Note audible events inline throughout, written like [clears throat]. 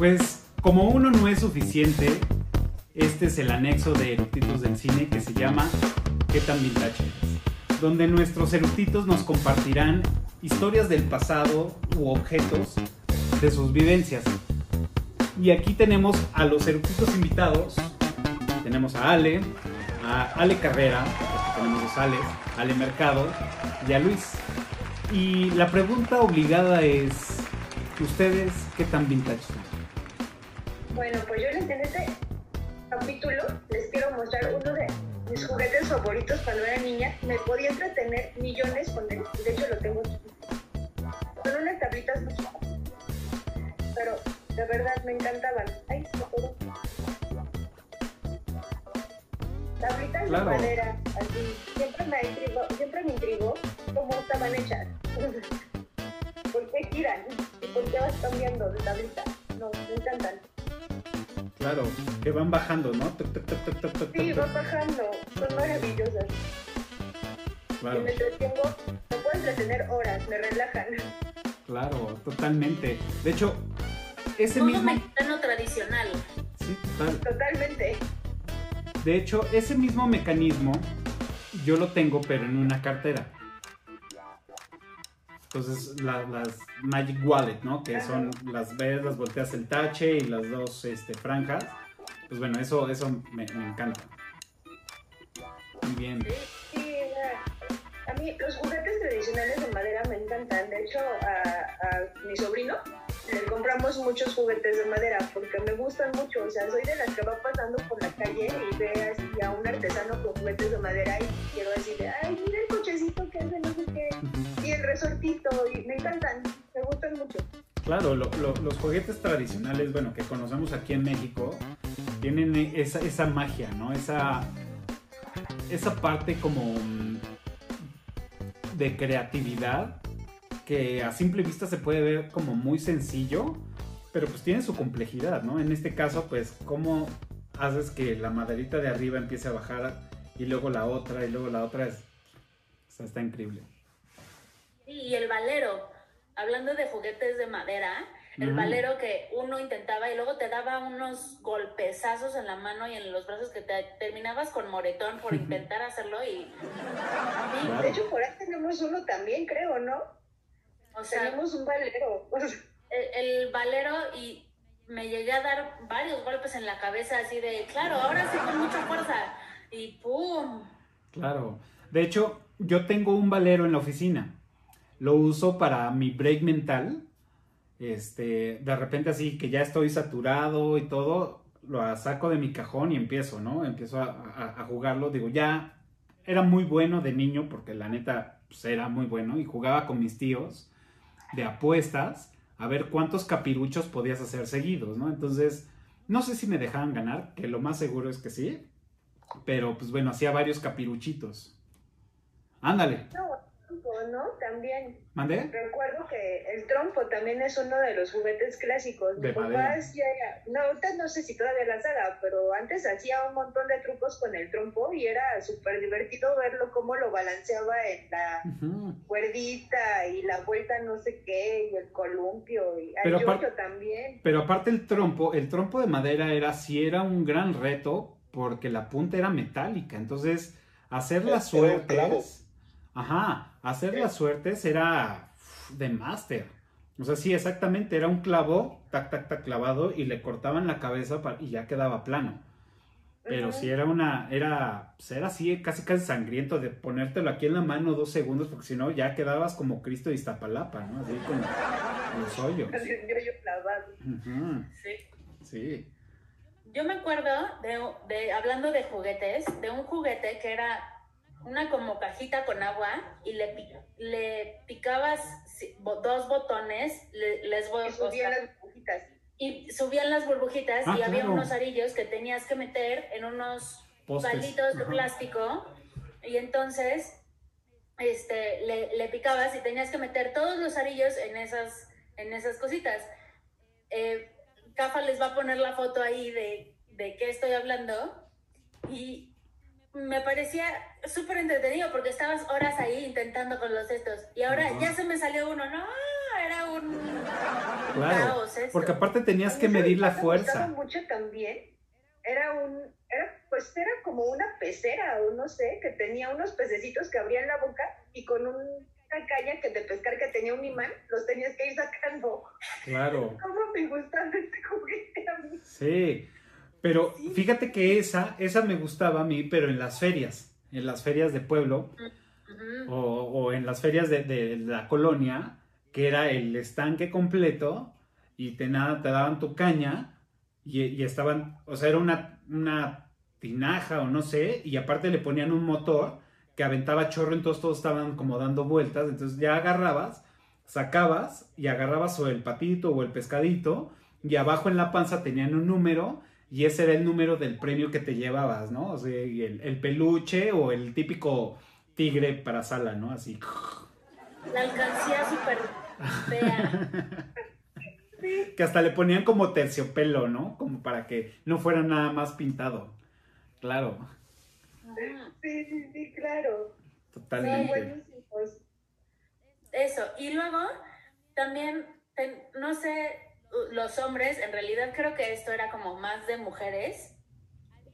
Pues como uno no es suficiente, este es el anexo de eructitos del cine que se llama ¿Qué tan vintage? Donde nuestros eructitos nos compartirán historias del pasado u objetos de sus vivencias. Y aquí tenemos a los eructitos invitados. Tenemos a Ale, a Ale Carrera, aquí tenemos dos Ale, Ale Mercado y a Luis. Y la pregunta obligada es, ¿ustedes qué tan vintage? Bueno, pues yo en este capítulo les quiero mostrar uno de mis juguetes favoritos cuando era niña. Me podía entretener millones con él. De hecho, lo tengo aquí. Son unas tablitas muy Pero de verdad me encantaban. Ay, no puedo. Tablitas Claro. de madera, así. Siempre me, intrigó, siempre me intrigó cómo estaban hechas. [laughs] ¿Por qué giran? ¿Y por qué vas cambiando de tablita? No, me encantan. Claro, que van bajando, ¿no? Tuc, tuc, tuc, Sí, van bajando. Son maravillosas. Claro, Y me entretengo, me puedo entretener horas, me relajan. claro, totalmente. De hecho, ese Todo mismo... mexicano tradicional. Sí, total. Totalmente. De hecho, ese mismo mecanismo yo lo tengo, pero en una cartera. Entonces, la- las Magic Wallet, ¿no? Que son las ves, las volteas el tache y las dos este, franjas. Pues bueno, eso, eso me, me encanta. Muy bien. Sí, a mí los juguetes tradicionales de madera me encantan. De hecho, a, a mi sobrino le compramos muchos juguetes de madera porque me gustan mucho. O sea, soy de las que va pasando por la calle y ve así a un artesano con juguetes de madera y quiero decirle, ay, mira el cochecito que hace no sé qué. Resortito, y me encantan, me gustan mucho. Claro, lo- lo- los juguetes tradicionales, bueno, que conocemos aquí en México, tienen esa, magia, ¿no? Esa, esa parte como mm, de creatividad que a simple vista se puede ver como muy sencillo, pero pues tiene su complejidad, ¿no? En este caso, pues, ¿cómo haces que la maderita de arriba empiece a bajar y luego la otra y luego la otra? Es, está increíble. Y el valero, hablando de juguetes de madera, el Ujú. valero que uno intentaba y luego te daba unos golpezazos en la mano y en los brazos que te terminabas con moretón por [laughs] intentar hacerlo y Claro. De hecho, por ahí tenemos uno también, creo, ¿no? o sea, Tenemos un valero. [laughs] el, el valero y me llegué a dar varios golpes en la cabeza así de, claro, ahora sí con mucha fuerza y ¡pum! Claro. De hecho, yo tengo un valero en la oficina. Lo uso para mi break mental. Este, de repente así que ya estoy saturado y todo, lo saco de mi cajón y empiezo, ¿no? Empiezo a, jugarlo. Digo, ya era muy bueno de niño porque la neta pues, era muy bueno y jugaba con mis tíos de apuestas a ver cuántos capiruchos podías hacer seguidos, ¿no? Entonces, no sé si me dejaban ganar, que lo más seguro es que sí, pero pues bueno, hacía varios capiruchitos. Ándale, ¿no? También. ¿mandé? Recuerdo que el trompo también es uno de los juguetes clásicos. De papá hacía, no, ahorita no sé si todavía las haga, pero antes hacía un montón de trucos con el trompo y era súper divertido verlo cómo lo balanceaba en la Ujú. cuerdita y la vuelta no sé qué y el columpio y Pero al apar- yoyo también. Pero aparte el trompo, el trompo de madera era sí era un gran reto porque la punta era metálica, entonces hacer las suertes, ajá, hacer las suertes era de máster. O sea, sí, exactamente, era un clavo, tac, tac, tac, clavado y le cortaban la cabeza y ya quedaba plano. Pero sí era una, era, pues era así, casi casi sangriento de ponértelo aquí en la mano dos segundos porque si no ya quedabas como Cristo de Iztapalapa, ¿no? Así con los hoyos. El yoyo clavado. Sí. Sí. Yo me acuerdo de, de- hablando de juguetes, de un juguete que era una como cajita con agua y le, le picabas dos botones, le- les voy Y subían las burbujitas. y subían las burbujitas Ah, y había unos arillos que tenías que meter en unos Postes. palitos de Ajá. plástico y entonces este le, le picabas y tenías que meter todos los arillos en esas en esas cositas eh, Cafa les va a poner la foto ahí de, de qué estoy hablando y me parecía súper entretenido porque estabas horas ahí intentando con los estos y ahora Ajá. ya se me salió uno no era un Claro, caos eso. porque aparte tenías que medir ¿sabes la cuál me gustaba fuerza. mucho también. Era un, era, pues era como una pecera o no sé, que tenía unos pececitos que abrían la boca y con un- una caña que de pescar que tenía un imán, los tenías que ir sacando. Claro. [laughs] ¿Cómo me gustaba este juguete a mí? Sí, pero fíjate que esa, esa me gustaba a mí, pero en las ferias, en las ferias de pueblo o, o en las ferias de, de la colonia, que era el estanque completo y te, nada, te daban tu caña y, y estaban, o sea, era una, una tinaja o no sé, y aparte le ponían un motor que aventaba chorro, entonces todos estaban como dando vueltas, entonces ya agarrabas, sacabas y agarrabas o el patito o el pescadito y abajo en la panza tenían un número y ese era el número del premio que te llevabas, ¿no? O sea, el, el peluche o el típico tigre para sala, ¿no? Así. La alcancía súper fea. Que hasta le ponían como terciopelo, ¿no? Como para que no fuera nada más pintado. Claro. Sí, sí, sí, claro. Son totalmente. Eso, y luego también, ten- no sé, los hombres, en realidad creo que esto era como más de mujeres.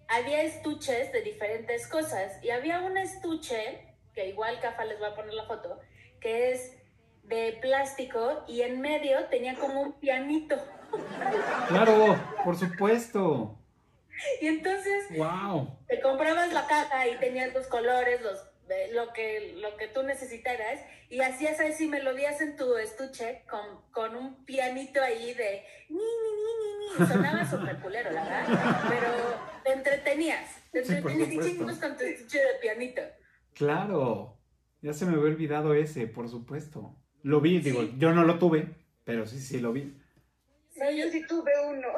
Había estuches de diferentes cosas y había un estuche, que igual Cafa les va a poner la foto, que es de plástico y en medio tenía como un pianito. Claro, por supuesto. Y entonces Wow. te comprabas la caja y tenías los colores, los, lo, que, lo que tú necesitaras, y hacías así melodías en tu estuche con, con un pianito ahí de ni, ni, ni, ni, ni. Sonaba [laughs] súper culero, la verdad, pero te entretenías, te Sí, entretenías chingos con tu estuche de pianito. Claro. Ya se me había olvidado ese, por supuesto. Lo vi, digo, Sí. yo no lo tuve, pero sí, sí lo vi. No, yo sí tuve uno.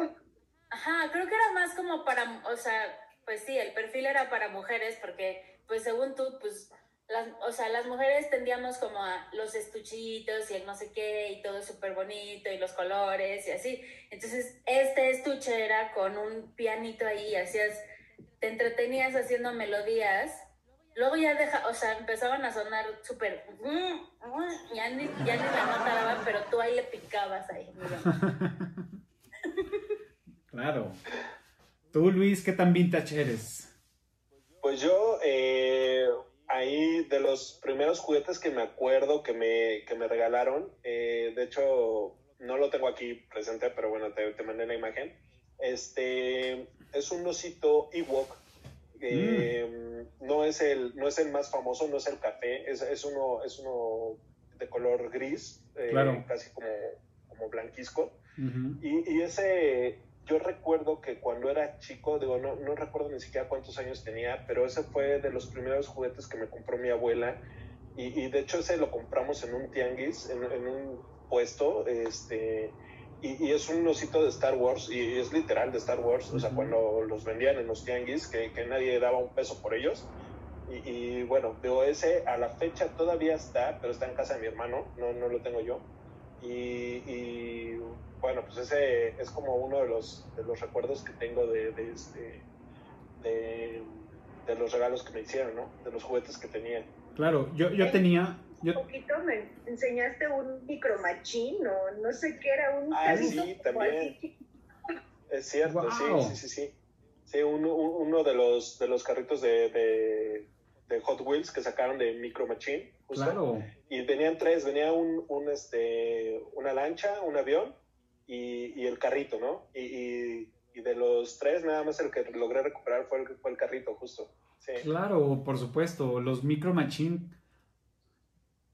Ajá, creo que era más como para, o sea, pues sí, el perfil era para mujeres porque, pues según tú, pues, las, o sea, las mujeres tendíamos como a los estuchitos y el no sé qué y todo súper bonito y los colores y así. Entonces, este estuche era con un pianito ahí, hacías, te entretenías haciendo melodías. Luego ya deja, o sea, empezaban a sonar súper, ya ni, ya ni la nota daban, pero tú ahí le picabas ahí. [laughs] Claro. Tú, Luis, ¿qué tan vintage eres? Yo, eh, ahí de los primeros juguetes que me acuerdo que me, que me regalaron, eh, de hecho, no lo tengo aquí presente, pero bueno, te, te mandé la imagen. Este es un osito Ewok. eh, no, es el, no es el más famoso, no es el café, es, es, uno, es uno de color gris, Claro. casi como, como blanquisco. Ujú. Y, y ese, yo recuerdo que cuando era chico, digo, no, no recuerdo ni siquiera cuántos años tenía, pero ese fue de los primeros juguetes que me compró mi abuela. Y, y de hecho ese lo compramos en un tianguis, en, en un puesto, este, y, y es un osito de Star Wars, y es literal de Star Wars, o sea, cuando los vendían en los tianguis, que, que nadie daba un peso por ellos. Y, y bueno, digo, ese a la fecha todavía está, pero está en casa de mi hermano, no, no lo tengo yo. Y, y, bueno, pues ese es como uno de los, de los recuerdos que tengo de, de, este, de, de los regalos que me hicieron, ¿no? De los juguetes que tenía. Claro, yo, yo tenía. Yo, Un poquito me enseñaste un micromachín o no sé qué era, un Ah, sí, también. Es cierto, sí, sí, sí, sí. Sí, uno, uno de, los, de los carritos de, de, de Hot Wheels que sacaron de Micro Machine, justo. claro. Y venían tres, venía un, un, este, una lancha, un avión y, y el carrito, ¿no? Y, y, y de los tres, nada más el que logré recuperar fue el, fue el carrito, justo. Sí. Claro, por supuesto. Los Micro Machine.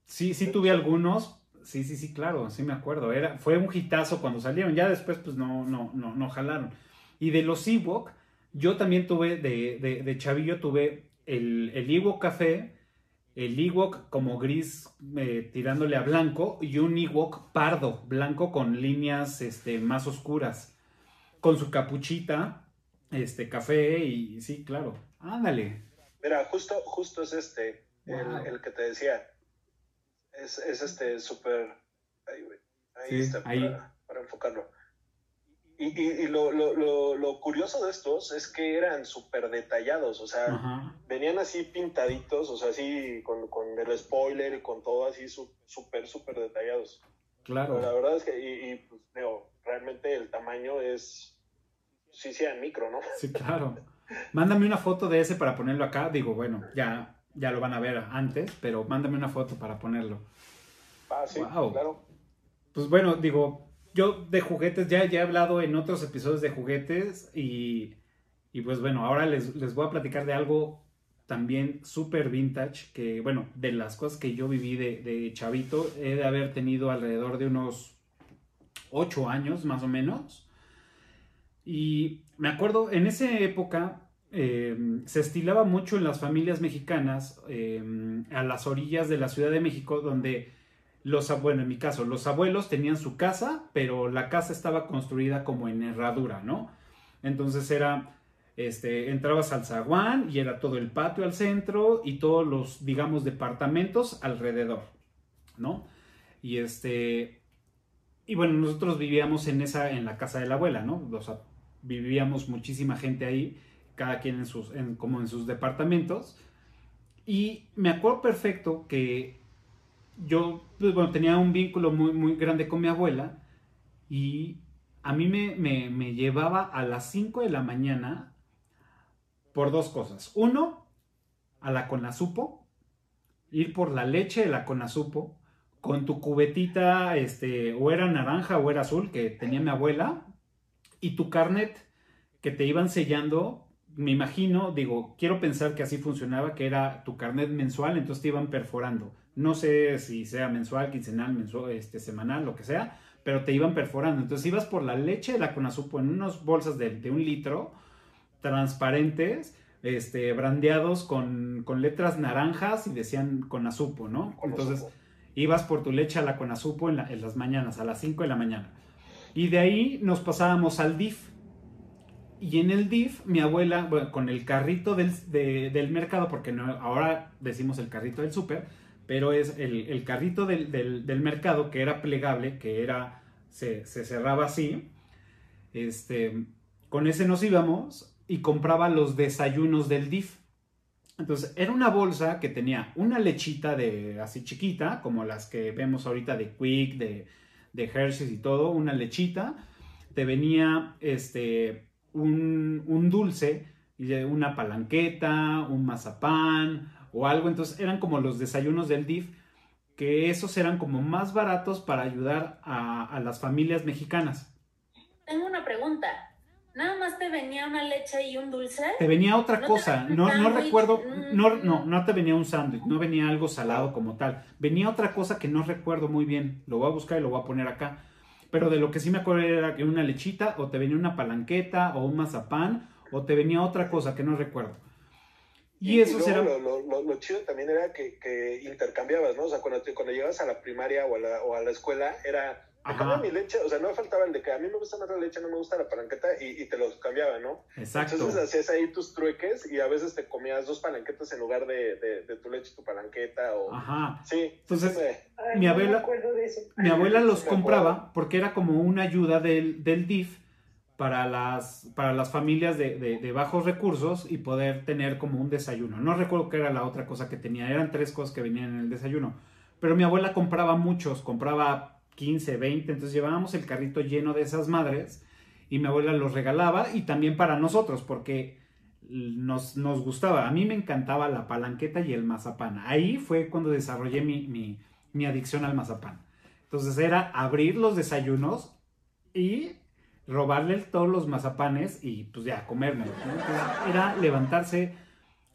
Sí, sí tuve algunos. Sí, sí, sí, claro, sí me acuerdo. Era, fue un hitazo cuando salieron. Ya después, pues no, no, no, no jalaron. Y de los Ewok, yo también tuve, de, de, de chavillo, tuve el, el Ewok café, el Ewok como gris eh, tirándole a blanco y un Ewok pardo, blanco con líneas este, más oscuras, con su capuchita, este, café y sí, claro. Ándale. Mira, justo, justo es este, Wow. el, el que te decía. Es, es este súper... Ahí. Ahí Sí, está, ahí. Para, para enfocarlo. Y, y, y lo, lo, lo, lo curioso de estos es que eran súper detallados, o sea, Ajá. venían así pintaditos, o sea, así con, con el spoiler y con todo así súper, súper detallados. Claro. la verdad es que, y, y pues, digo, realmente el tamaño es, sí sea micro, ¿no? Sí, claro. Mándame una foto de ese para ponerlo acá. Digo, bueno, ya, ya lo van a ver antes, pero mándame una foto para ponerlo. Ah, sí, Wow. claro. Pues bueno, digo, yo de juguetes ya, ya he hablado en otros episodios de juguetes y, y pues bueno, ahora les, les voy a platicar de algo también súper vintage, que bueno, de las cosas que yo viví de, de chavito, he de haber tenido alrededor de unos 8 años más o menos. Y me acuerdo, en esa época eh, se estilaba mucho en las familias mexicanas eh, a las orillas de la Ciudad de México, donde los, bueno, en mi caso, los abuelos tenían su casa, pero la casa estaba construida como en herradura, ¿no? Entonces era, este, entrabas al zaguán y era todo el patio al centro y todos los, digamos, departamentos alrededor, ¿no? Y este, y bueno, nosotros vivíamos en esa, en la casa de la abuela, ¿no? Vivíamos muchísima gente ahí, cada quien en sus, en- como en sus departamentos. Y me acuerdo perfecto que yo, pues, bueno, tenía un vínculo muy, muy grande con mi abuela y a mí me, me- me llevaba a las 5 de la mañana por dos cosas. Uno, a la Conazupo, ir por la leche de la Conazupo con tu cubetita, este, o era naranja o era azul, que tenía mi abuela, y tu carnet que te iban sellando, me imagino, digo, quiero pensar que así funcionaba, que era tu carnet mensual, entonces te iban perforando. No sé si sea mensual, quincenal, mensual, este, semanal, lo que sea, pero te iban perforando. Entonces ibas por la leche de la Conazupo en unas bolsas de, de un litro, transparentes, este, brandeados con, con letras naranjas y decían Conazupo, ¿no? Entonces ibas por tu leche a la Conazupo en, la- en las mañanas, a las 5 de la mañana. Y de ahí nos pasábamos al DIF. Y en el DIF, mi abuela, bueno, con el carrito del, de- del mercado, porque no, ahora decimos el carrito del súper, pero es el, el carrito del, del- mercado que era plegable, que era, se, se cerraba así. Este, con ese nos íbamos y compraba los desayunos del DIF. Entonces, era una bolsa que tenía una lechita de así chiquita, como las que vemos ahorita de Quick, de, de Hershey's y todo, una lechita. Te venía este, un, un dulce, una palanqueta, un mazapán o algo. Entonces, eran como los desayunos del DIF, que esos eran como más baratos para ayudar a, a las familias mexicanas. Tengo una pregunta. ¿Nada más te venía una leche y un dulce? Te venía otra ¿No te cosa, no, no recuerdo, Mm. no, no, no te venía un sándwich, no venía algo salado como tal, venía otra cosa que no recuerdo muy bien, lo voy a buscar y lo voy a poner acá, pero de lo que sí me acuerdo era que una lechita, o te venía una palanqueta, o un mazapán, o te venía otra cosa que no recuerdo. Y eso luego será... Lo, lo, lo, lo chido también era que, que intercambiabas, ¿no? O sea, cuando, te- cuando llegabas a la primaria o a la, o a la escuela, era, me cambia mi leche, o sea, no me faltaba el de que a mí me gusta más la leche, no me gusta la palanqueta, y, y te los cambiaba, ¿no? Exacto. Entonces hacías ahí tus trueques y a veces te comías dos palanquetas en lugar de, de, de tu leche, tu palanqueta, o... Ajá. Sí, Entonces, sí me- Ay, Mi no abuela- me acuerdo de eso. Mi abuela [laughs] los me compraba porque era como una ayuda del, del DIF para las, para las familias de, de- bajos recursos y poder tener como un desayuno. No recuerdo qué era la otra cosa que tenía, eran tres cosas que venían en el desayuno. Pero mi abuela compraba muchos, compraba 15, 20, entonces llevábamos el carrito lleno de esas madres y mi abuela los regalaba y también para nosotros porque nos, nos gustaba. A mí me encantaba la palanqueta y el mazapán. Ahí fue cuando desarrollé mi, mi, mi adicción al mazapán. Entonces era abrir los desayunos y robarle todos los mazapanes y pues ya comérmelos. ¿no? Entonces, era levantarse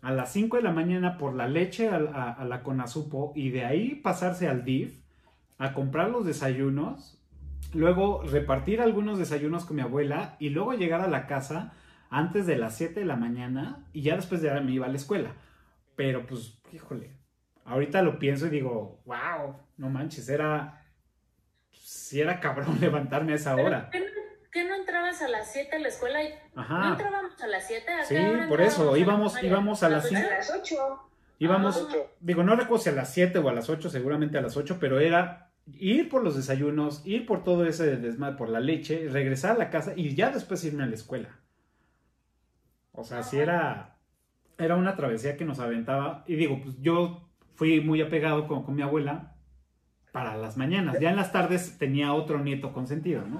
a las 5 de la mañana por la leche a, a- a la Conazupo y de ahí pasarse al DIF a comprar los desayunos, luego repartir algunos desayunos con mi abuela y luego llegar a la casa antes de las 7 de la mañana y ya después de ahí me iba a la escuela. Pero pues, híjole, ahorita lo pienso y digo, wow, no manches, era, si era cabrón [laughs] levantarme a esa hora. ¿qué, no, qué no entrabas a las 7 a la escuela? ¿No Ajá. entrábamos a las 7? Sí, por eso, íbamos- íbamos a las A cinco. las 8. Íbamos, Ah. Digo, no recuerdo si a las 7 o a las 8, seguramente a las 8, pero era ir por los desayunos, ir por todo ese desmadre, por la leche, regresar a la casa y ya después irme a la escuela. O sea, sí era, era una travesía que nos aventaba. Y digo, pues yo fui muy apegado con, con mi abuela para las mañanas. Ya en las tardes tenía otro nieto consentido, ¿no?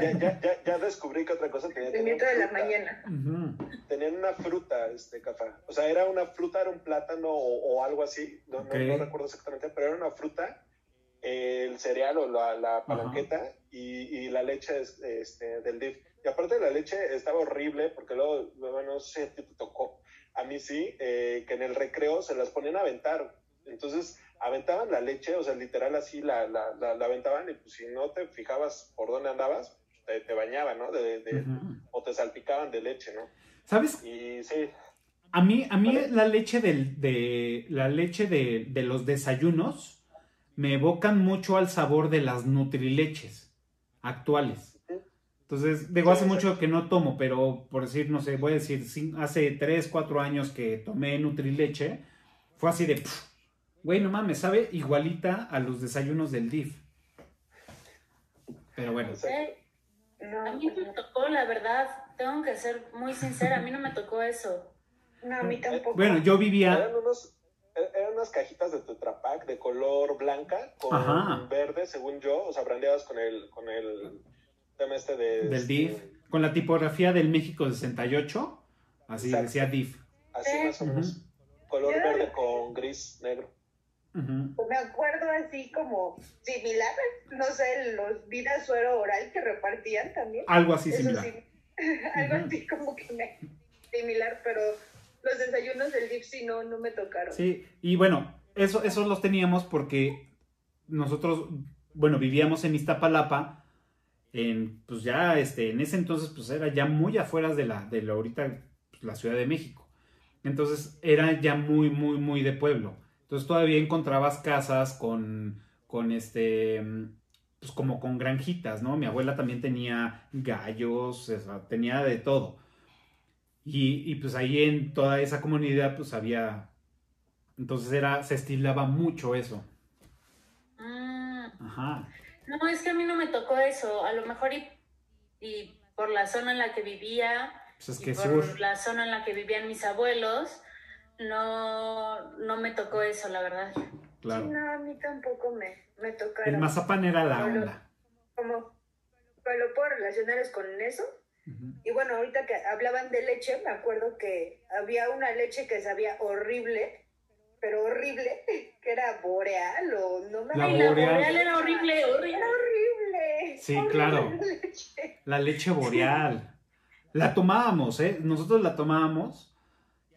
Ya, ya, ya, ya descubrí que otra cosa tenía. El nieto de la mañana. Ujú. Tenían una fruta, este, Cafa. O sea, era una fruta, era un plátano o, o algo así. No, no- Ok. no recuerdo exactamente, pero era una fruta, eh, el cereal o la, la palanqueta y, y la leche es- este, del DIF. Y aparte la leche estaba horrible porque luego, luego no sé si te tocó, a mí sí, eh, que en el recreo se las ponían a aventar. Entonces aventaban la leche, o sea, literal así la, la, la, la aventaban y pues si no te fijabas por dónde andabas, te, te bañaban, ¿no? De, de- Ujú. O te salpicaban de leche, ¿no? ¿Sabes? Y sí, A mí, a mí Vale. la leche del, de la leche de, de los desayunos me evocan mucho al sabor de las nutrileches actuales. Entonces, digo, Sí, hace mucho que no tomo, pero por decir, no sé, voy a decir, hace 3, 4 años que tomé nutrileche, fue así de, "Pf, güey, no mames, sabe igualita a los desayunos del DIF. Pero bueno, Eh, No, A mí me tocó, la verdad, tengo que ser muy sincera, a mí no me tocó eso. no, a mí tampoco. bueno, yo vivía, eran, unos, er- eran unas cajitas de Tetra Pak de color blanca con Ajá. verde, según yo, o sea, brandeadas con el, con el tema este de... del este, DIF, con la tipografía del México 68, así Exacto. decía DIF. Así más o menos. Color verde con gris negro. Pues me acuerdo así como similar, no sé, los vidas suero oral que repartían también. Algo así Eso similar. sí, [laughs] algo así como que me similar, pero los desayunos del DIF sí no, no me tocaron. Sí, y bueno, eso, esos los teníamos porque nosotros, bueno, vivíamos en Iztapalapa, en, pues ya, este, en ese entonces, pues era ya muy afuera de la, de la ahorita, pues, la Ciudad de México. Entonces era ya muy, muy, muy de pueblo. Entonces todavía encontrabas casas con, con este, pues como con granjitas, ¿no? Mi abuela también tenía gallos, o sea, tenía de todo. Y, y pues ahí en toda esa comunidad, pues había entonces era, se estilaba mucho eso. Mm, Ajá. no, es que a mí no me tocó eso, a lo mejor y, y por la zona en la que vivía, Pues es y que por sur. la zona en la que vivían mis abuelos, no, no me tocó eso, la verdad. Sí, Claro. no, a mí tampoco me, me tocaron. El mazapán era la Solo- onda. Como, pero lo puedo relacionar es con eso. Y bueno, ahorita que hablaban de leche, me acuerdo que había una leche que sabía horrible, pero horrible, [laughs] que era boreal o no me La Ay, la boreal. boreal era horrible, horrible. Era horrible. Sí, horrible claro. la leche. La leche boreal. La tomábamos, ¿eh? Nosotros la tomábamos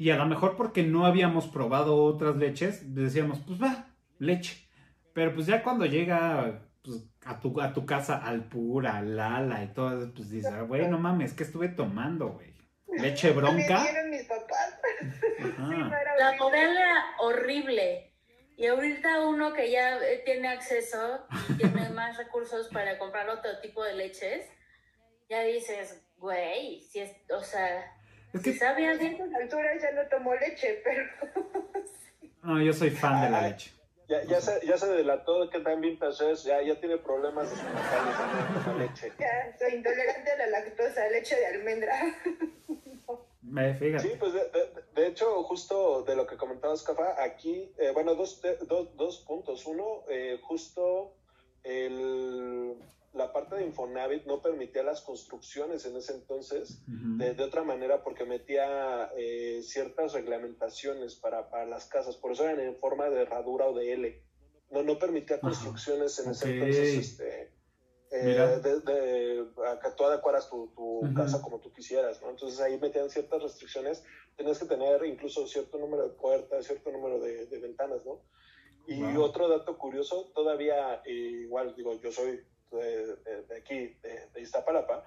y a lo mejor porque no habíamos probado otras leches, decíamos, pues va, leche. Pero pues ya cuando llega pues, a, tu, a tu casa al pura, Lala y todo, eso, pues dices, "Ah, güey, no mames, ¿qué estuve tomando, güey? ¿Leche [laughs] Me bronca? dieron mis papás. [laughs] Sí, no Ajá. era La era horrible. Y ahorita uno que ya eh, tiene acceso y tiene [laughs] más recursos para comprar otro tipo de leches, ya dices, güey, si es, o sea, Es si que sabe A estas alturas ya no tomo leche, pero [laughs] no, yo soy fan de la leche. Ya, ya, se, ya se delató que vintage es, ya, ya tiene problemas estomacales con la leche. ya soy intolerante a la lactosa, leche de almendra. [laughs] Eh, fíjate. Sí, pues de, de- de hecho, justo de lo que comentabas, Cafa, aquí, eh, bueno, dos, de- dos, dos puntos. Uno, eh, justo el, la parte de Infonavit no permitía las construcciones en ese entonces de, de otra manera porque metía eh, ciertas reglamentaciones para, para las casas, por eso eran en forma de herradura o de L. No, no permitía construcciones en ese entonces, este, eh, de, de- a que tú adecuaras tu, tu casa como tú quisieras, ¿no? Entonces ahí metían ciertas restricciones, tenías que tener incluso cierto número de puertas, cierto número de, de ventanas, ¿no? Y Wow. otro dato curioso, todavía, eh, igual digo, yo soy de, de- de aquí, de, de Iztapalapa,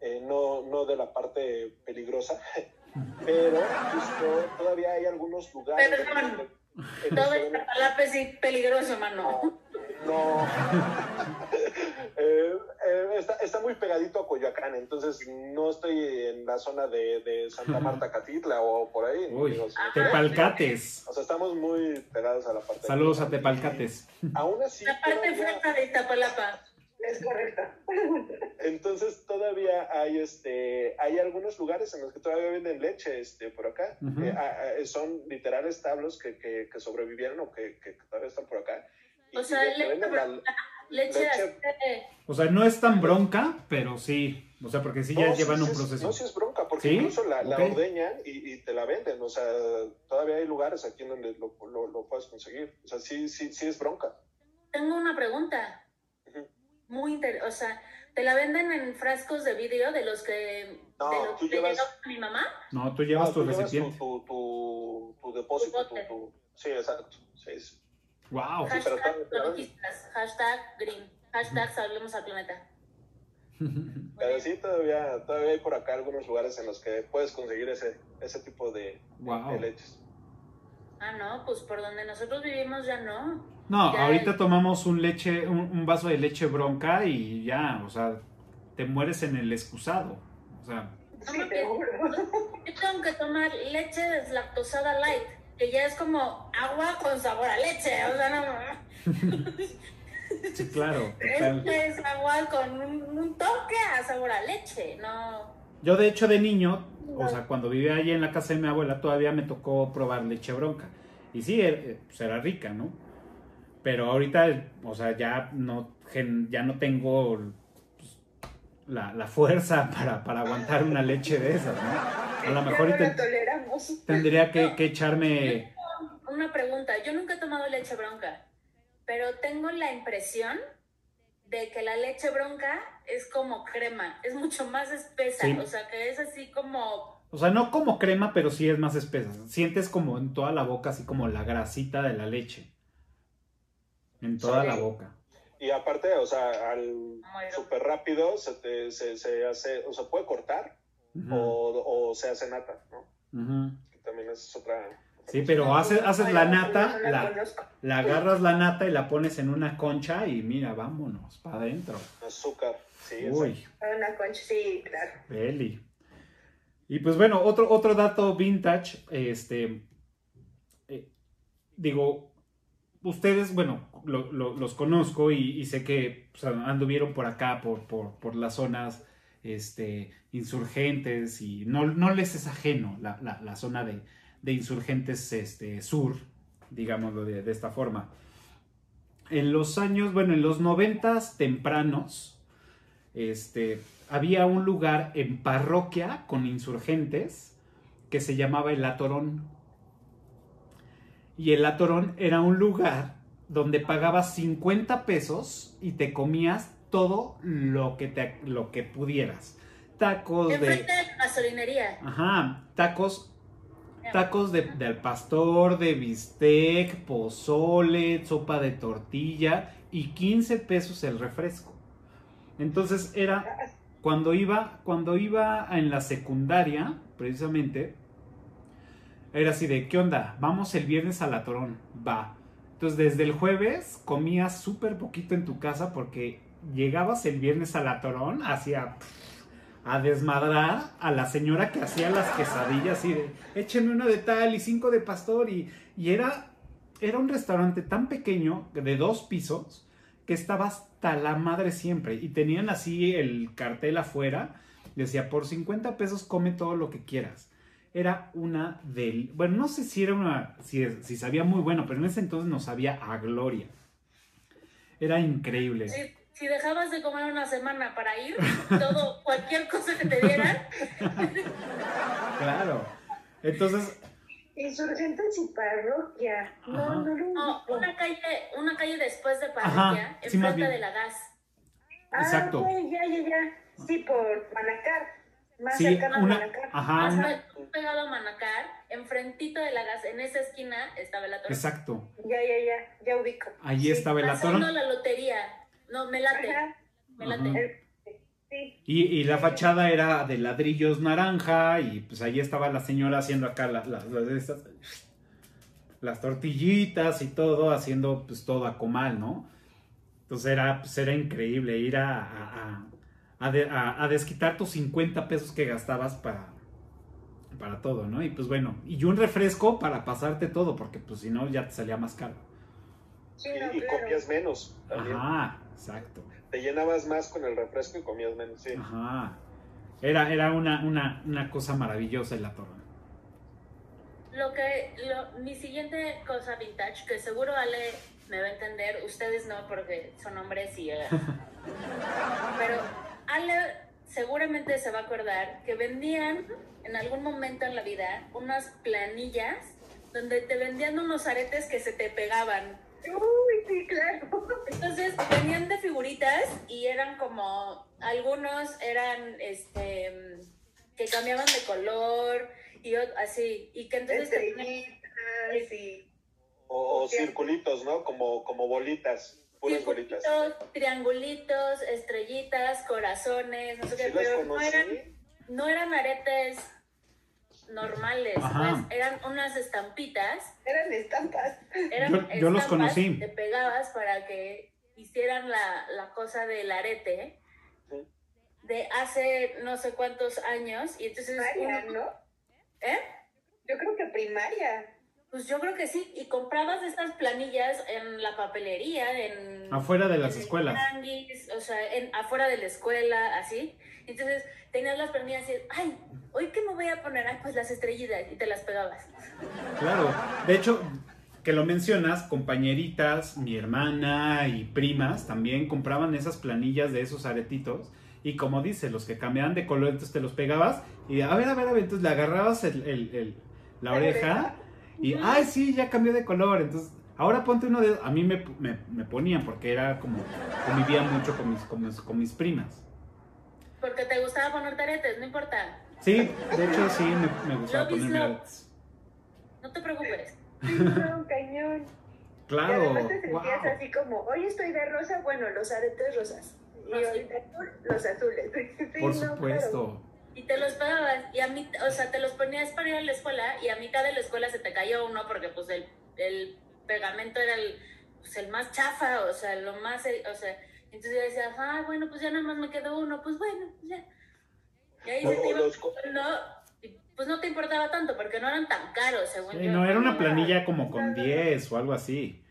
eh, no, no de la parte peligrosa, [laughs] pero justo todavía hay algunos lugares. Perdón. en los todo que- el Tapalapa es peligroso, mano. no. [laughs] Eh, eh, está, está muy pegadito a Coyoacán, entonces no estoy en la zona de, de Santa Marta Catitla o por ahí. Uy, digo. Tepalcates. O sea, estamos muy pegados a la parte. Saludos a Tepalcates. Aún así. La parte todavía- fresa de Iztapalapa. Es correcto. Entonces todavía hay este hay algunos lugares en los que todavía venden leche este por acá. Eh, ah, ah, son literal establos que, que, que sobrevivieron o que, que todavía están por acá. O sea, leche la- leche, O sea, no es tan bronca, pero sí. O sea, porque sí ya No, llevan sí un es- proceso. No, sí es bronca, porque ¿Sí? incluso la, la ordeñan y, y te la venden. O sea, todavía hay lugares aquí en donde lo, lo, lo puedes conseguir. O sea, sí, sí, sí es bronca. Tengo una pregunta. Muy interesante. O sea, ¿te la venden en frascos de vidrio de los que, No, de los tú que llevas- a mi mamá? No, tú llevas No, tu tú llevas recipiente. Tu, tu, tu, tu depósito, Tu tu, bote. tu- Sí, exacto. Sí, sí. Wow. Sí, pero Hashtag hashtag green, hashtag salvemos al planeta. [laughs] Pero sí, todavía, todavía hay por acá algunos lugares en los que puedes conseguir ese, ese tipo de, Wow. de leches. Ah, no, pues por donde nosotros vivimos ya no. No, Ya ahorita el- tomamos un leche, un, un vaso de leche bronca y ya, o sea, te mueres en el excusado. O sea, Sí, te juro. Yo tengo que tomar leche deslactosada light, que ya es como agua con sabor a leche. O sea, no. sí, claro. Este es agua con un, un toque a sabor a leche, no. Yo de hecho de niño, o sea, cuando vivía ahí en la casa de mi abuela, todavía me tocó probar leche bronca. Y sí, eh, pues era rica, ¿no? Pero ahorita, o sea, ya no, gen- ya no tengo pues, la, la fuerza [laughs] para, para aguantar una leche de esas, ¿no? A lo mejor no tendría que, que echarme... Una pregunta, yo nunca he tomado leche bronca, pero tengo la impresión de que la leche bronca es como crema, es mucho más espesa, Sí. o sea que es así como... O sea, no como crema, pero sí es más espesa. Sientes como en toda la boca, así como la grasita de la leche. En toda Sí. la boca. Y aparte, o sea, al súper rápido se, te, se, se hace, o sea, puede cortar o, o se hace nata, ¿no? Que también es otra. Sí, pero haces, haces la nata, la la, agarras la nata y la pones en una concha y mira, vámonos, para adentro. Azúcar, sí. Uy, Una concha, sí, claro. Beli. Y pues bueno, otro, otro dato vintage, este, eh, digo, ustedes, bueno, lo- lo- los conozco y, sé que pues, anduvieron por acá, por, las zonas este, insurgentes y no, les es ajeno la, zona de, insurgentes este, sur, digámoslo de, de esta forma. En los años, bueno, en los noventas tempranos, este, había un lugar en parroquia con insurgentes que se llamaba el Atorón. Y el Atorón era un lugar donde pagabas 50 pesos y te comías todo lo que, te, lo que pudieras. Tacos de... De la gasolinería. Ajá, tacos Tacos de, del pastor, de bistec, pozole, sopa de tortilla y 15 pesos el refresco. Entonces era cuando iba, cuando iba en la secundaria, precisamente, era así de, ¿qué onda? Vamos el viernes al Atorón, va. Entonces desde el jueves comías súper poquito en tu casa porque llegabas el viernes al Atorón hacia a desmadrar a la señora que hacía las quesadillas y de écheme una de tal y cinco de pastor y, y era, era un restaurante tan pequeño de dos pisos que estaba hasta la madre siempre y tenían así el cartel afuera decía por 50 pesos come todo lo que quieras era una del bueno no sé si era una si, si sabía muy bueno pero en ese entonces no sabía a gloria era increíble Si, si dejabas de comer una semana para ir, todo, [laughs] cualquier cosa que te dieran, claro entonces Insurgentes y parroquia. No, Ajá. no no, ubico. una calle, una calle después de parroquia, sí, enfrente bien. de la gas. Ah, exacto. ok, ya, ya, ya. Sí, por Manacar. Más sí cercano a una Manacar. ajá una- Hasta pegado a Manacar, enfrentito de la gas, en esa esquina estaba la torre. exacto Ya, ya, ya. Ya ubico. Allí Sí. estaba el Pasando atorón. la lotería. No, me late, Ajá. me late. Ajá. El- Sí. Y, y la fachada era de ladrillos naranja y pues ahí estaba la señora haciendo acá las, las, las las tortillitas y todo, haciendo pues todo a comal, ¿no? Entonces era, pues, era increíble ir a, a, a- a de- a- a desquitar tus 50 pesos que gastabas para, para todo, ¿no? Y pues bueno, y un refresco para pasarte todo, porque pues si no ya te salía más caro. Sí, Y, no, y claro. comías menos también. Ajá, exacto. Te llenabas más con el refresco y comías menos, sí. Ajá. Era, era una, una, una cosa maravillosa en la torre. lo que, lo, mi siguiente cosa vintage, que seguro Ale me va a entender, ustedes no, porque son hombres y... eh, [laughs] pero Ale seguramente se va a acordar que vendían en algún momento en la vida unas planillas donde te vendían unos aretes que se te pegaban. Uy, sí, claro. Entonces venían de figuritas y eran como, algunos eran este que cambiaban de color y así, y que entonces te ponían Estrellitas y... O, o circulitos, ¿no? Como, como bolitas, triangulitos, estrellitas, corazones, no sé qué, Sí los pero no eran, no eran aretes normales, Ajá. pues eran unas estampitas, Eran estampas. eran Yo- yo los conocí. Te pegabas para que hicieran la, la cosa del arete Sí. de hace no sé cuántos años y entonces Primaria, uno- ¿no? ¿eh? Yo creo que primaria. Pues yo creo que sí, y comprabas estas planillas en la papelería, en... Afuera de las en el escuelas. tianguis, o sea, en, afuera de la escuela, así. Entonces tenías las planillas y, ay, ¿hoy qué me voy a poner? Ay, pues las estrellitas, y te las pegabas. Claro. De hecho, que lo mencionas, compañeritas, mi hermana y primas también compraban esas planillas de esos aretitos. Y como dice, los que cambiaban de color, entonces te los pegabas. Y a ver, a ver, a ver, entonces le agarrabas el, el- el- La oreja. Y, ay, sí, ya cambió de color. Entonces, ahora ponte uno de. A mí me, me- me ponían porque era como. Convivía mucho con mis, con mis, con mis primas. Porque te gustaba poner aretes, no importa. Sí, de hecho, sí, me, me gustaba ponerme aretes. No te preocupes. Sí, no, cañón. Y Claro. además te sentías wow. así como, hoy estoy de rosa, bueno, los aretes rosas. Y sí. ahorita azul, los azules. [laughs] Sí, Por no, supuesto. Y te los pegabas, y a mí, o sea, te los ponías para ir a la escuela, y a mitad de la escuela se te cayó uno porque pues el, el pegamento era el, pues, el más chafa, o sea, lo más, eh, o sea, entonces yo decía, ah, bueno, pues ya nada más me quedó uno, pues bueno, pues ya. Y ahí se te iba los no, pues no te importaba tanto, porque no eran tan caros, según Sí, yo. no, era una planilla como con 10 o algo así.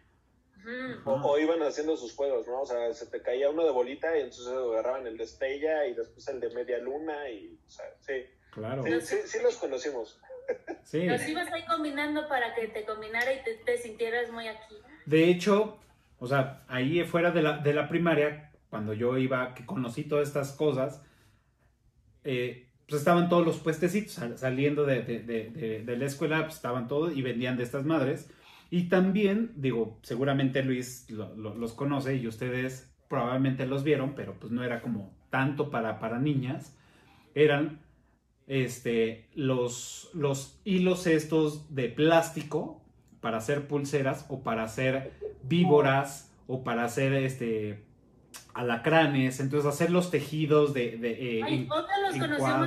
O, o iban haciendo sus juegos, ¿no? O sea, se te caía uno de bolita y entonces agarraban el de estrella y después el de media luna y, o sea, sí. Claro. Sí, sí, sí los conocimos. [laughs] Sí. Los ibas ahí combinando para que te combinara y te, te sintieras muy aquí. De hecho, o sea, ahí fuera de la, de la primaria, cuando yo iba, que conocí todas estas cosas, eh, pues estaban todos los puestecitos sal- saliendo de, de- de- de- de la escuela, pues estaban todos y vendían de estas madres. Y también, digo, seguramente Luis lo- lo- los conoce y ustedes probablemente los vieron, pero pues no era como tanto para, para niñas. Eran este, los, los hilos estos de plástico para hacer pulseras o para hacer víboras o para hacer este alacranes, entonces hacer los tejidos de, de, eh, Ay, en- todos los en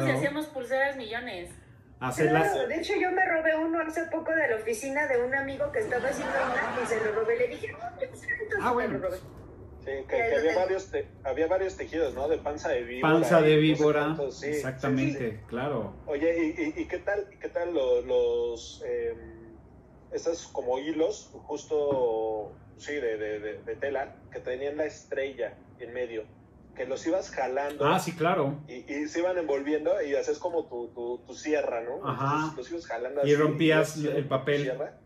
y hacíamos pulseras millones. Hacerlas Claro, de hecho yo me robé uno hace poco de la oficina de un amigo que estaba haciendo una y se lo robé. Le dije, no, entonces Ah, bueno, me lo robé. Sí, que, que había, varios te- había varios tejidos, ¿no? De panza de víbora. panza de y no sé víbora, sí, exactamente, sí, sí. claro. Oye, ¿y, y, y qué tal, qué tal lo- los, eh, estos como hilos, justo, sí, de, de, de, de tela, que tenían la estrella en medio, que los ibas jalando Ah, sí, claro. y, y se iban envolviendo y haces como tu, tu, tu sierra, ¿no? Ajá. Entonces, los ibas jalando Y así, rompías ibas haciendo el papel. sierra.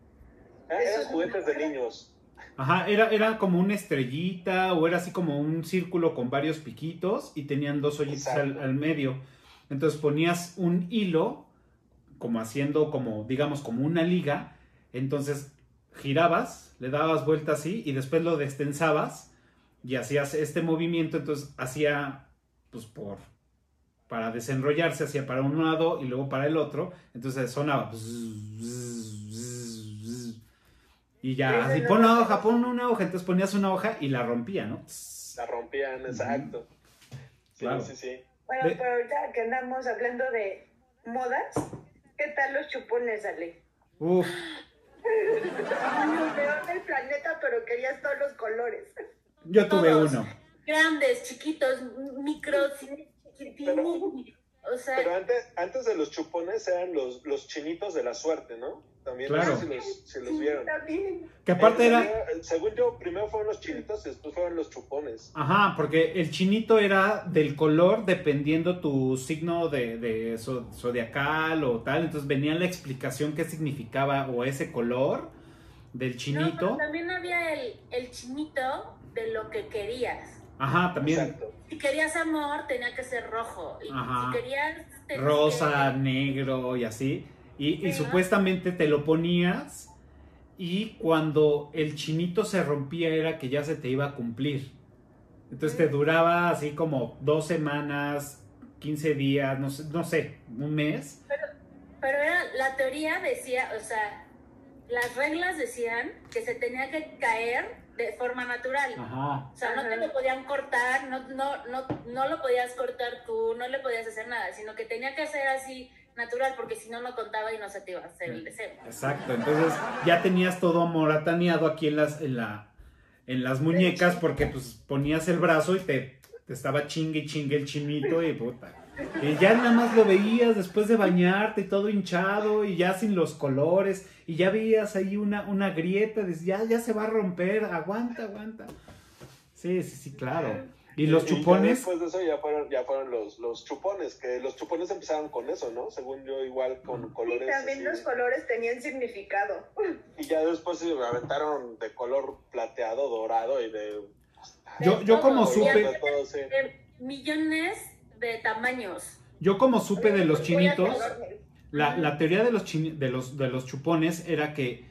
Ah, eran es juguetes de niños. Ajá, era, era como una estrellita o era así como un círculo con varios piquitos y tenían dos hoyitos al, al medio. Entonces ponías un hilo, como haciendo como, digamos, como una liga. Entonces girabas, le dabas vuelta así y después lo destensabas y hacías este movimiento. Entonces hacía, pues por, para desenrollarse, hacía para un lado y luego para el otro. Entonces sonaba. Y ya, así pon una hoja, pon una hoja. Entonces ponías una hoja y la rompía, ¿no? La rompían, exacto. Sí, Claro. sí, sí. Bueno, pero ahorita que andamos hablando de modas, ¿qué tal los chupones, Ale? Uf, [laughs] Lo peor del planeta, pero querías todos los colores. Yo tuve Todos. uno. Grandes, chiquitos, micros, chiquitines. O sea, Pero antes, antes de los chupones eran los, los chinitos de la suerte, ¿no? También no Claro. sé si los, si los vieron. También. Que aparte Eh, era... Según yo, primero fueron los chinitos y después fueron los chupones. Ajá, porque el chinito era del color dependiendo tu signo de, de zo- zodiacal o tal. Entonces venía la explicación qué significaba o ese color del no, chinito. pero también había el, el chinito de lo que querías. Ajá, también Exacto. Si querías amor, tenía que ser rojo. Y Ajá. si querías... rosa, que- negro y así. Y, y supuestamente te lo ponías y cuando el chinito se rompía era que ya se te iba a cumplir. Entonces te duraba así como dos semanas, 15 días, no sé, no sé un mes. Pero era, la teoría decía, o sea, las reglas decían que se tenía que caer de forma natural. Ajá. O sea, no te lo podían cortar, no, no, no, no lo podías cortar tú, no le podías hacer nada, sino que tenía que ser así natural, porque si no, no contaba y no se te iba a hacer el deseo. Exacto. Entonces ya tenías todo morataneado aquí en las, en la, en las muñecas porque pues ponías el brazo y te, te estaba chingue y chingue el chinito y puta. Y ya nada más lo veías después de bañarte y todo hinchado y ya sin los colores y ya veías ahí una, una grieta, dices, ya, ya se va a romper, aguanta, aguanta. Sí, sí, sí, claro. Y los chupones, después de eso ya fueron, ya fueron los, los chupones, que los chupones empezaron con eso, ¿no? Según yo, igual con colores. también así. los colores tenían significado. [laughs] Y ya después se aventaron de color plateado, dorado y de. Yo- yo como supe- todo, sí. millones de tamaños. yo como supe de los chinitos. La, la teoría de los, chini- de, los, de los chupones era que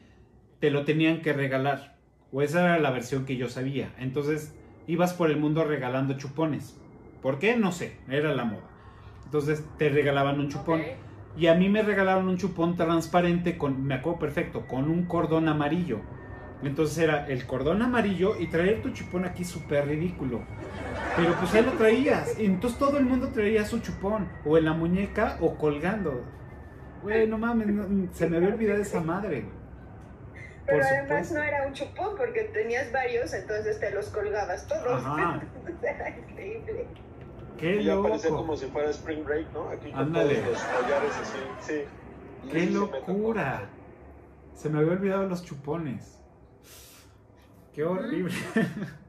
te lo tenían que regalar. O esa era la versión que yo sabía. Entonces ibas por el mundo regalando chupones. ¿Por qué? No sé. Era la moda. Entonces te regalaban un chupón. Y a mí me regalaron un chupón transparente con, me acuerdo perfecto, con un cordón amarillo. Entonces era el cordón amarillo y traer tu chupón aquí súper ridículo. Pero pues ahí lo traías. Y entonces todo el mundo traía su chupón. O en la muñeca o colgando. Güey, no mames, no- se me había olvidado esa madre. Pero Por además supuesto. no era un chupón porque tenías varios, entonces te los colgabas todos. Ajá. [laughs] Era increíble. Qué Y parecía loco. como si fuera Spring Break, ¿no? Aquí con Ándale. todos los collares así, sí. Qué me locura. Se me había olvidado los chupones. Qué horrible. [laughs]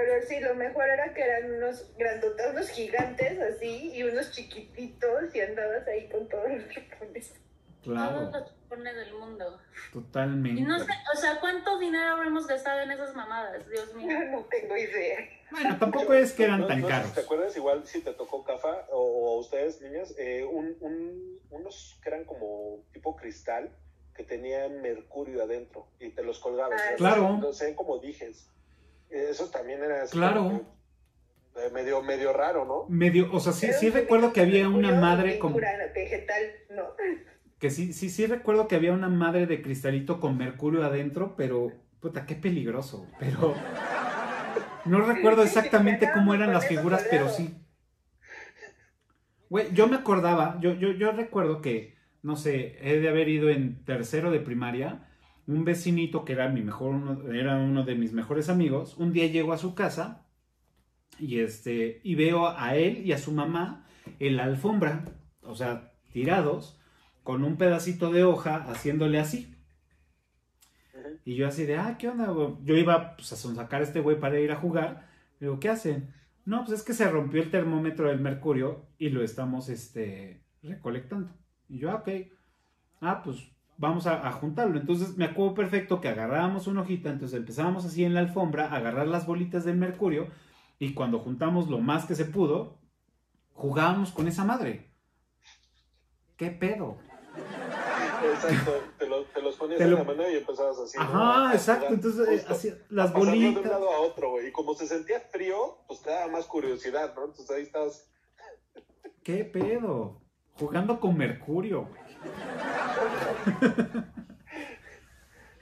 Pero sí, lo mejor era que eran unos grandotes, unos gigantes así y unos chiquititos y andabas ahí con todos los chupones. Claro, Todos los chupones del mundo. totalmente. Y no sé, o sea, ¿cuánto dinero habremos gastado en esas mamadas? Dios mío. [laughs] No tengo idea. Bueno, tampoco es que eran No- tan no caros. ¿Te acuerdas igual si te tocó Cafa o, o a ustedes, niñas? eh, un, un- unos que eran como tipo cristal que tenían mercurio adentro y te los colgabas. Ah. Claro. No sé, como dijes. Eso también era así Claro. eh, medio, medio raro, ¿no? Medio, o sea, sí, sí recuerdo que había una madre con, vegetal, no. que sí, sí, sí recuerdo que había una madre de cristalito con mercurio adentro, pero puta, qué peligroso. Pero no recuerdo exactamente te cómo eran las figuras, pero sí. Güey, yo me acordaba, yo, yo, yo recuerdo que, no sé, he de haber ido en tercero de primaria, un vecinito que era mi mejor, uno- era uno de mis mejores amigos, un día llego a su casa y este, y veo a él y a su mamá en la alfombra, o sea, tirados, con un pedacito de hoja haciéndole así. Y yo así de, ah, ¿qué onda? güey?". Yo iba pues, a sonsacar a este güey para ir a jugar. Digo, ¿qué hacen? No, pues es que se rompió el termómetro del mercurio y lo estamos este, recolectando. Y yo, ah, ok. Ah, pues vamos a, a juntarlo. Entonces me acuerdo perfecto que agarrábamos una hojita, entonces empezábamos así en la alfombra a agarrar las bolitas del mercurio y cuando juntamos lo más que se pudo, jugábamos con esa madre. ¿Qué pedo? Exacto, te, lo- te los ponías Te en lo- la mano y empezabas así. ¿no? Ajá, A exacto. Entonces, eh, así, las Pasando de un bolitas. lado a otro, güey. Y como se sentía frío, pues te daba más curiosidad, ¿no? Entonces ahí estabas. ¿Qué pedo? Jugando con mercurio. güey.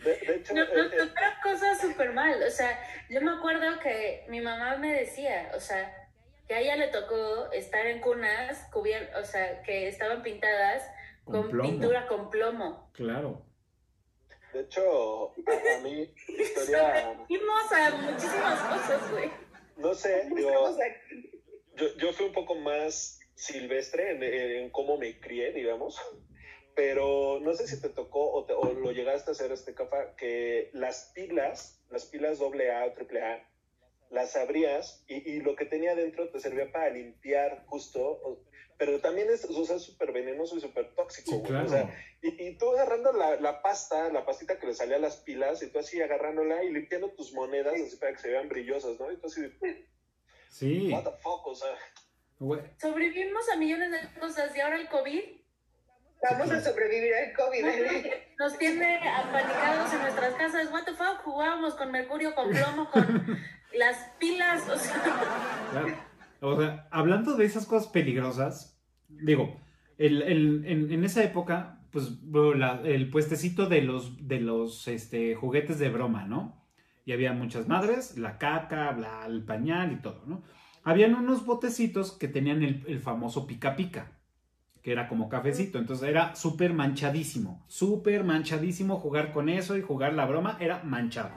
De, de hecho, No, eh, nos eh, tocaron cosas súper mal. O sea, yo me acuerdo que mi mamá me decía, o sea, que a ella le tocó estar en cunas, o sea, que estaban pintadas Con con, plomo. pintura con plomo. Claro. de hecho, a, a mí, [laughs] historia. A muchísimas cosas, güey. No sé, digo, yo, yo fui un poco más silvestre en, cómo me crié, digamos. Pero no sé si te tocó o, o lo llegaste a hacer este café, que las pilas, las pilas AA o AAA, las abrías y, y, lo que tenía dentro te servía para limpiar justo, pero también es súper venenoso y súper tóxico, o sea, y, y, tú agarrando la, la, pasta, la pastita que le salía a las pilas, y tú así agarrándola y limpiando tus monedas así para que se vean brillosas, ¿no? Y tú así, sí. what the fuck, o sea. Sobrevivimos a millones de cosas y ahora el COVID. Vamos a sobrevivir al COVID. [laughs] Nos tiene apanicados en nuestras casas. What the fuck? Jugábamos con mercurio, con plomo, con las pilas. O sea. O sea, hablando de esas cosas peligrosas, digo, el, el, en, en, esa época, pues la, el puestecito de los, de los este, juguetes de broma, ¿no? Y había muchas madres, la caca, bla, el pañal y todo, ¿no? habían unos botecitos que tenían el, famoso pica pica, que era como cafecito, entonces era súper manchadísimo, súper manchadísimo jugar con eso y jugar la broma era manchado.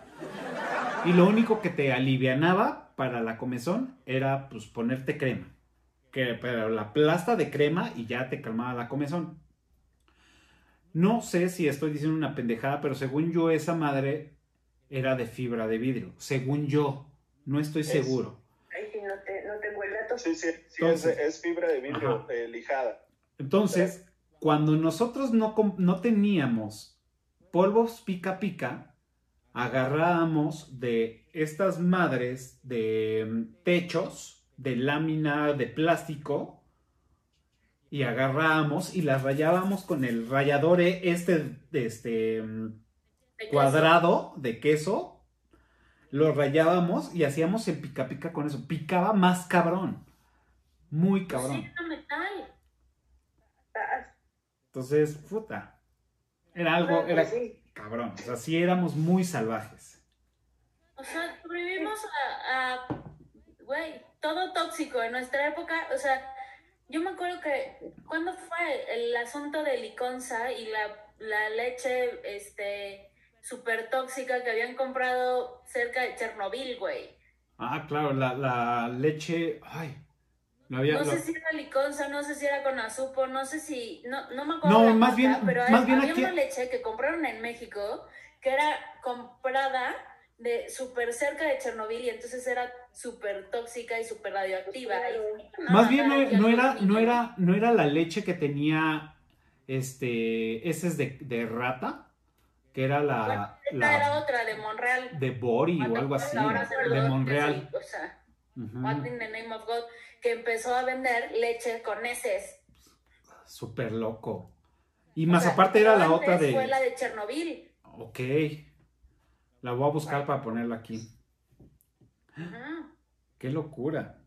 Y lo único que te alivianaba para la comezón era pues ponerte crema, que pero la plasta de crema y ya te calmaba la comezón. No sé si estoy diciendo una pendejada, pero según yo esa madre era de fibra de vidrio, según yo, no estoy seguro Sí, sí, sí es, fibra de vidrio eh, lijada. Entonces, cuando nosotros no, no teníamos polvos pica pica, agarrábamos de estas madres de mm, techos de lámina de plástico y agarrábamos y las rayábamos con el rallador este, este mm, cuadrado de queso lo rayábamos y hacíamos el pica pica con eso. Picaba más cabrón. Muy cabrón. Sí. Entonces, puta. Era algo, era cabrón. O sea, sí éramos muy salvajes. O sea, sobrevivimos a, güey, todo tóxico en nuestra época. O sea, yo me acuerdo que cuando fue el asunto de liconza y la, la leche, este, súper tóxica que habían comprado cerca de Chernobyl, güey. Ah, claro, la, la leche, ay, no, había, no sé si era liconza, no sé si era con azúcar, no sé si, no, no me acuerdo. No, más bien, pero más bien había una leche que compraron en México que era comprada de súper cerca de Chernobyl y entonces era súper tóxica y súper radioactiva. más bien no, era, no era, no era la leche que tenía este heces de, de rata que era la, la era otra de Monreal. de Bori o algo así de Monreal. o sea what in the name of God que empezó a vender leche con heces. Súper loco. Y más aparte era la otra de fue la de Chernobyl. Ok. La voy a buscar para ponerla aquí. Qué locura.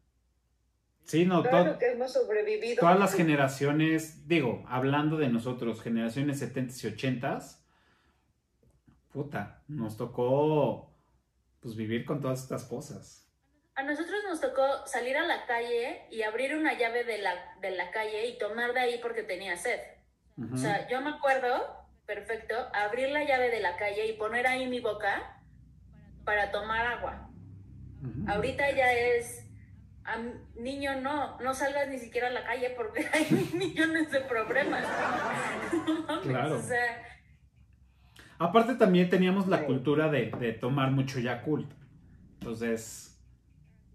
Sí, no, claro que hemos sobrevivido. Todas las generaciones, digo, hablando de nosotros, generaciones 70 y 80 puta, nos tocó pues vivir con todas estas cosas. A nosotros nos tocó salir a la calle y abrir una llave de la, de la calle y tomar de ahí porque tenía sed. O sea, yo me acuerdo, perfecto, abrir la llave de la calle y poner ahí mi boca para tomar agua. Ahorita ya es, niño, no, no salgas ni siquiera a la calle porque [laughs] hay millones de problemas. [laughs] claro. O sea, Aparte también teníamos la cultura de, tomar mucho Yakult. Entonces...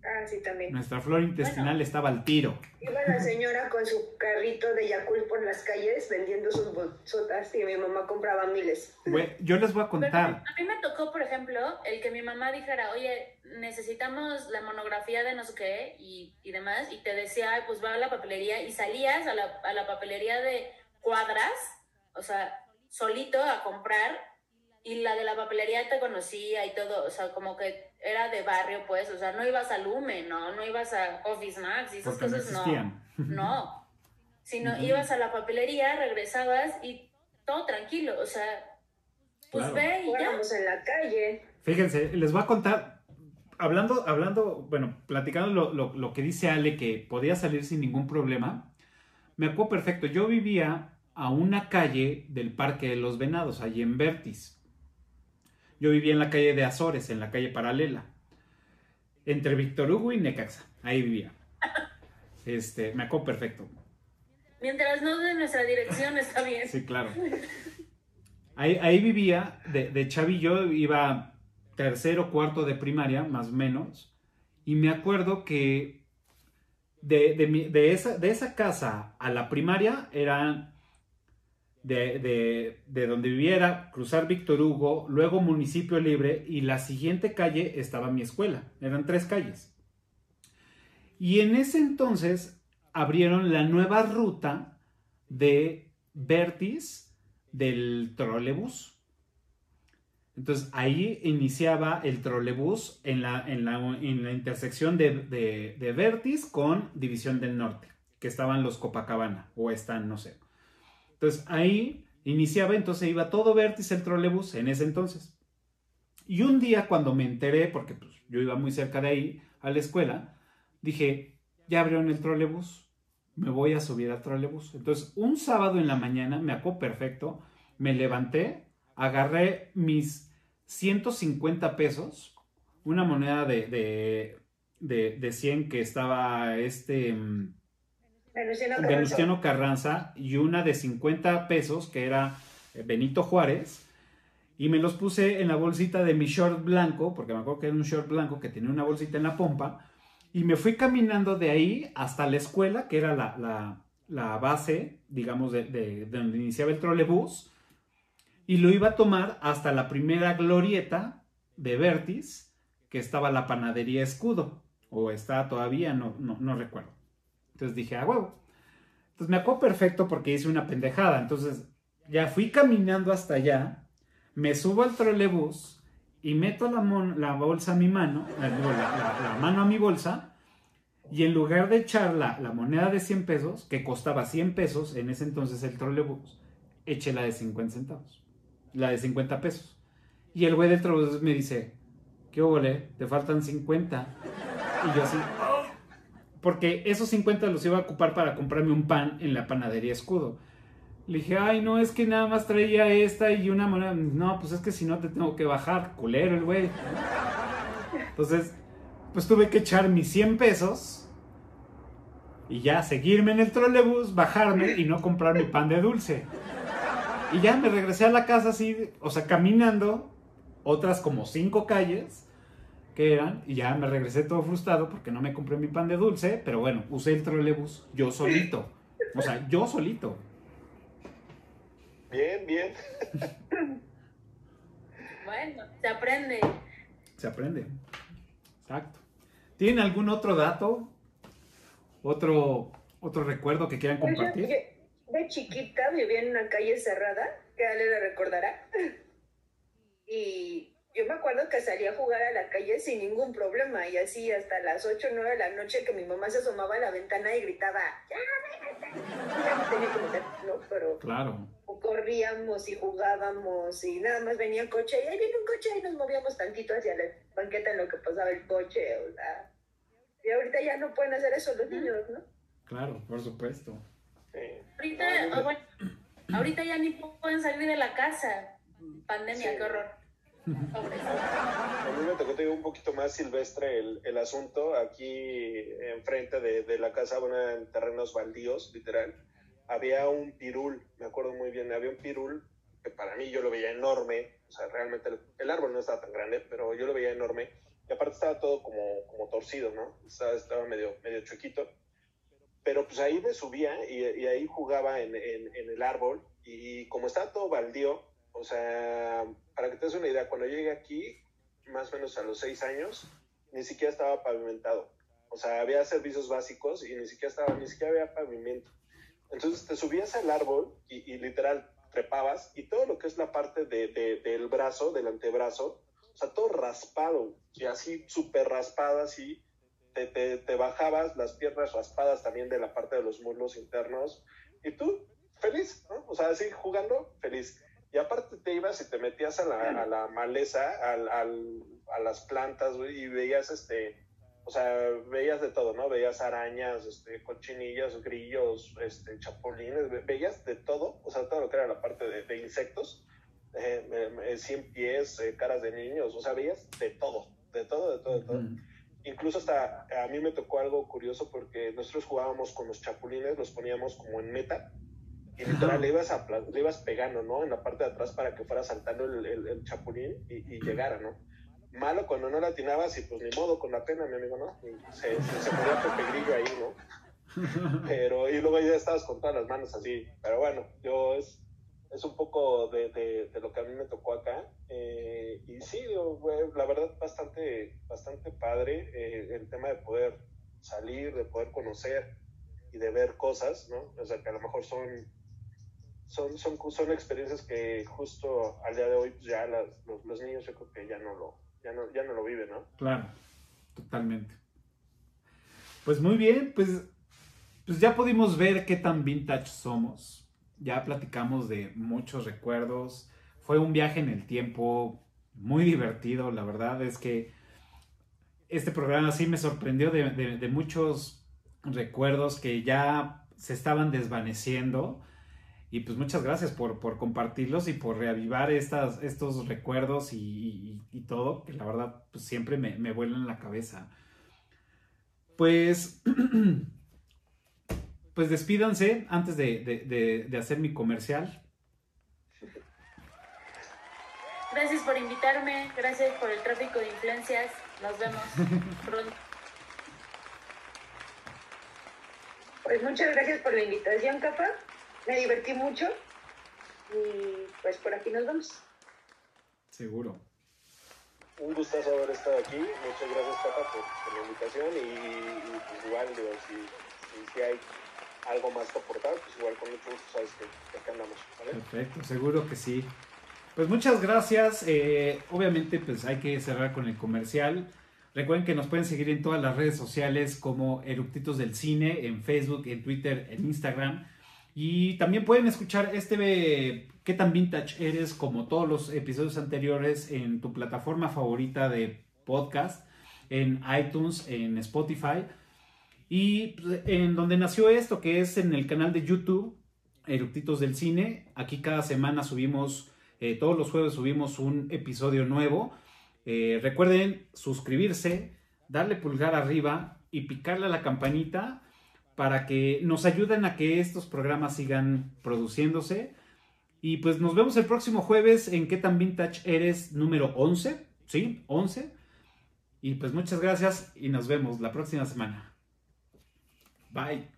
Ah, sí, también. Nuestra flora intestinal estaba al tiro. Iba la señora con su carrito de Yakult por las calles vendiendo sus bolsotas y mi mamá compraba miles. yo les voy a contar. a mí me tocó, por ejemplo, el que mi mamá dijera, oye, necesitamos la monografía de no sé qué y, demás, y te decía, pues va a la papelería y salías a la, a la papelería de cuadras, o sea, solito a comprar y la de la papelería te conocía y todo, o sea, como que era de barrio, pues, o sea, no ibas a Lumen, ¿no? No ibas a Office Max y esas cosas, no. No. [laughs] Sino ibas a la papelería, regresabas y todo tranquilo, o sea, pues ve y ya. en la calle. Fíjense, les voy a contar, hablando, hablando, bueno, platicando lo, lo, lo que dice Ale, que podía salir sin ningún problema, me acuerdo perfecto, yo vivía a una calle del Parque de los Venados, allí en Vertis. Yo vivía en la calle de Azores, en la calle paralela, entre Víctor Hugo y Necaxa. Ahí vivía. Este, me acuerdo perfecto. Mientras no de nuestra dirección está bien. Sí, claro. Ahí, ahí vivía, de, de chavillo, iba tercero, cuarto de primaria, más o menos. Y me acuerdo que de, de, de esa, de esa casa a la primaria eran de, de, de donde viviera, cruzar Víctor Hugo, luego Municipio Libre y la siguiente calle estaba mi escuela. Eran tres calles. Y en ese entonces abrieron la nueva ruta de Vertis del trolebús. Entonces ahí iniciaba el trolebús en la, en la, en la intersección de, de, de Vertis con División del Norte, que estaban los Copacabana, o están, no sé. Entonces ahí iniciaba, entonces iba todo Vertis el trolebús en ese entonces. Y un día cuando me enteré, porque pues, yo iba muy cerca de ahí a la escuela, dije, ya abrieron el trolebús, me voy a subir al trolebús. Entonces un sábado en la mañana, me acuerdo perfecto, me levanté, agarré mis 150 pesos, una moneda de, de, de, de 100 que estaba este... mm, Venustiano Carranza. Y una de 50 pesos que era eh, Benito Juárez y me los puse en la bolsita de mi short blanco, porque me acuerdo que era un short blanco que tenía una bolsita en la pompa y me fui caminando de ahí hasta la escuela, que era la, la- la base, digamos, de, de- de donde iniciaba el trolebús y lo iba a tomar hasta la primera glorieta de Vertis, que estaba la panadería Escudo, o está todavía, no, no, no recuerdo. Entonces dije, ah, huevo. Entonces me acuerdo perfecto porque hice una pendejada. Entonces ya fui caminando hasta allá, me subo al trolebús y meto la, mon- la bolsa a mi mano, la, mano a mi bolsa, y en lugar de echar la, la moneda de 100 pesos, que costaba 100 pesos en ese entonces el trolebús, eché la de 50 centavos, la de 50 pesos. Y el güey del trolebús me dice, ¿qué ole? Te faltan 50. Y yo así, porque esos 50 los iba a ocupar para comprarme un pan en la panadería Escudo. Le dije, ay, no, es que nada más traía esta y una moneda. No, pues es que si no te tengo que bajar, culero el güey. Entonces, pues tuve que echar mis 100 pesos y ya seguirme en el trolebús, bajarme y no comprar mi pan de dulce. Y ya me regresé a la casa así, o sea, caminando otras como cinco calles que eran, y ya me regresé todo frustrado porque no me compré mi pan de dulce, pero bueno, usé el trolebús yo solito. O sea, yo solito. Bien, bien. Bueno, se aprende. Se aprende. Exacto. ¿Tienen algún otro dato? ¿Otro, otro recuerdo que quieran compartir? yo de chiquita vivía en una calle cerrada, que Ale le recordará. Y yo me acuerdo que salía a jugar a la calle sin ningún problema. Y así hasta las 8 o 9 de la noche que mi mamá se asomaba a la ventana y gritaba, ¡Ya, ya tenía que meter, ¿no? Pero Claro. corríamos y jugábamos y nada más venía el coche y ahí viene un coche y nos movíamos tantito hacia la banqueta en lo que pasaba el coche. O sea, y ahorita ya no pueden hacer eso los niños, ¿no? Claro, por supuesto. Sí. Ahorita, ah, bueno, ahorita ya ni pueden salir de la casa. Pandemia, Sí. qué horror. A mí me tocó digo, un poquito más silvestre el, el asunto. Aquí enfrente de, de la casa, bueno, en terrenos baldíos, literal, había un pirul, me acuerdo muy bien, había un pirul que para mí yo lo veía enorme, o sea, realmente el, el árbol no estaba tan grande, pero yo lo veía enorme. Y aparte estaba todo como, como torcido, ¿no? Estaba, estaba medio, medio chuequito. Pero pues ahí me subía y, y ahí jugaba en, en, en el árbol. Y como estaba todo baldío, o sea, para que te des una idea, cuando llegué aquí, más o menos a los seis años, ni siquiera estaba pavimentado. O sea, había servicios básicos y ni siquiera estaba, ni siquiera había pavimento. Entonces te subías al árbol y, y literal trepabas y todo lo que es la parte de, de- del brazo, del antebrazo, o sea, todo raspado y así súper raspado, así. Te, te, te bajabas las piernas raspadas también de la parte de los muslos internos y tú feliz, ¿no? O sea, así jugando, feliz. Y aparte te ibas y te metías a la, a la maleza, al, al- a las plantas, güey, y veías este, o sea, veías de todo, ¿no? Veías arañas, este, cochinillas, grillos, este, chapulines, ve- veías de todo, o sea, todo lo que era la parte de, de insectos, eh, eh, cien pies, eh, caras de niños, o sea, veías de todo, de todo, de todo, de todo. Incluso hasta a mí me tocó algo curioso porque nosotros jugábamos con los chapulines, los poníamos como en meta y literal le ibas, a, le ibas pegando, ¿no? En la parte de atrás para que fuera saltando el, el, chapulín y, y, llegara, ¿no? Malo cuando no la atinabas y pues ni modo, con la pena, mi amigo, ¿no? se, se, se ponía Pepe Grillo ahí, ¿no? [laughs] Pero, y luego ya estabas con todas las manos así. Pero bueno, yo es, es un poco de, de, lo que a mí me tocó acá. Eh, y sí, la verdad, bastante, bastante padre eh, el tema de poder salir, de poder conocer y de ver cosas, ¿no? O sea, que a lo mejor son, son, son, son experiencias que justo al día de hoy pues, ya los, los, niños yo creo que ya no lo, ya no, ya no lo viven, ¿no? Claro, totalmente. Pues muy bien, pues, pues ya pudimos ver qué tan vintage somos ya platicamos de muchos recuerdos. Fue un viaje en el tiempo muy divertido, la verdad es que este programa sí me sorprendió de, muchos recuerdos que ya se estaban desvaneciendo. Y pues muchas gracias por, compartirlos y por reavivar estas, estos recuerdos y, todo, que la verdad pues siempre me, me vuelan la cabeza. Pues [clears throat] pues despídanse antes de, hacer mi comercial. Gracias por invitarme, gracias por el tráfico de influencias. Nos vemos [laughs] pronto. Pues muchas gracias por la invitación, Capa. Me divertí mucho. Y pues por aquí nos vemos. Seguro. Un gustazo haber estado aquí. Muchas gracias, Capa, por, la invitación. Y, pues igual, digo, si, si hay algo más que aportar, pues igual con mucho gusto sabes que, acá andamos. Perfecto, seguro que sí. Pues muchas gracias. Eh, obviamente, pues hay que cerrar con el comercial. Recuerden que nos pueden seguir en todas las redes sociales como Eructitos del Cine, en Facebook, en Twitter, en Instagram. Y también pueden escuchar este ¿Qué tan vintage eres? como todos los episodios anteriores en tu plataforma favorita de podcast, en iTunes, en Spotify. Y pues, en donde nació esto, que es en el canal de YouTube, Eructitos del Cine. Aquí cada semana subimos, eh, todos los jueves subimos un episodio nuevo. Eh, recuerden suscribirse, darle pulgar arriba y picarle a la campanita para que nos ayuden a que estos programas sigan produciéndose. Y pues nos vemos el próximo jueves en ¿Qué tan vintage eres? número 11. ¿Sí? 11. Y pues muchas gracias y nos vemos la próxima semana. Bye.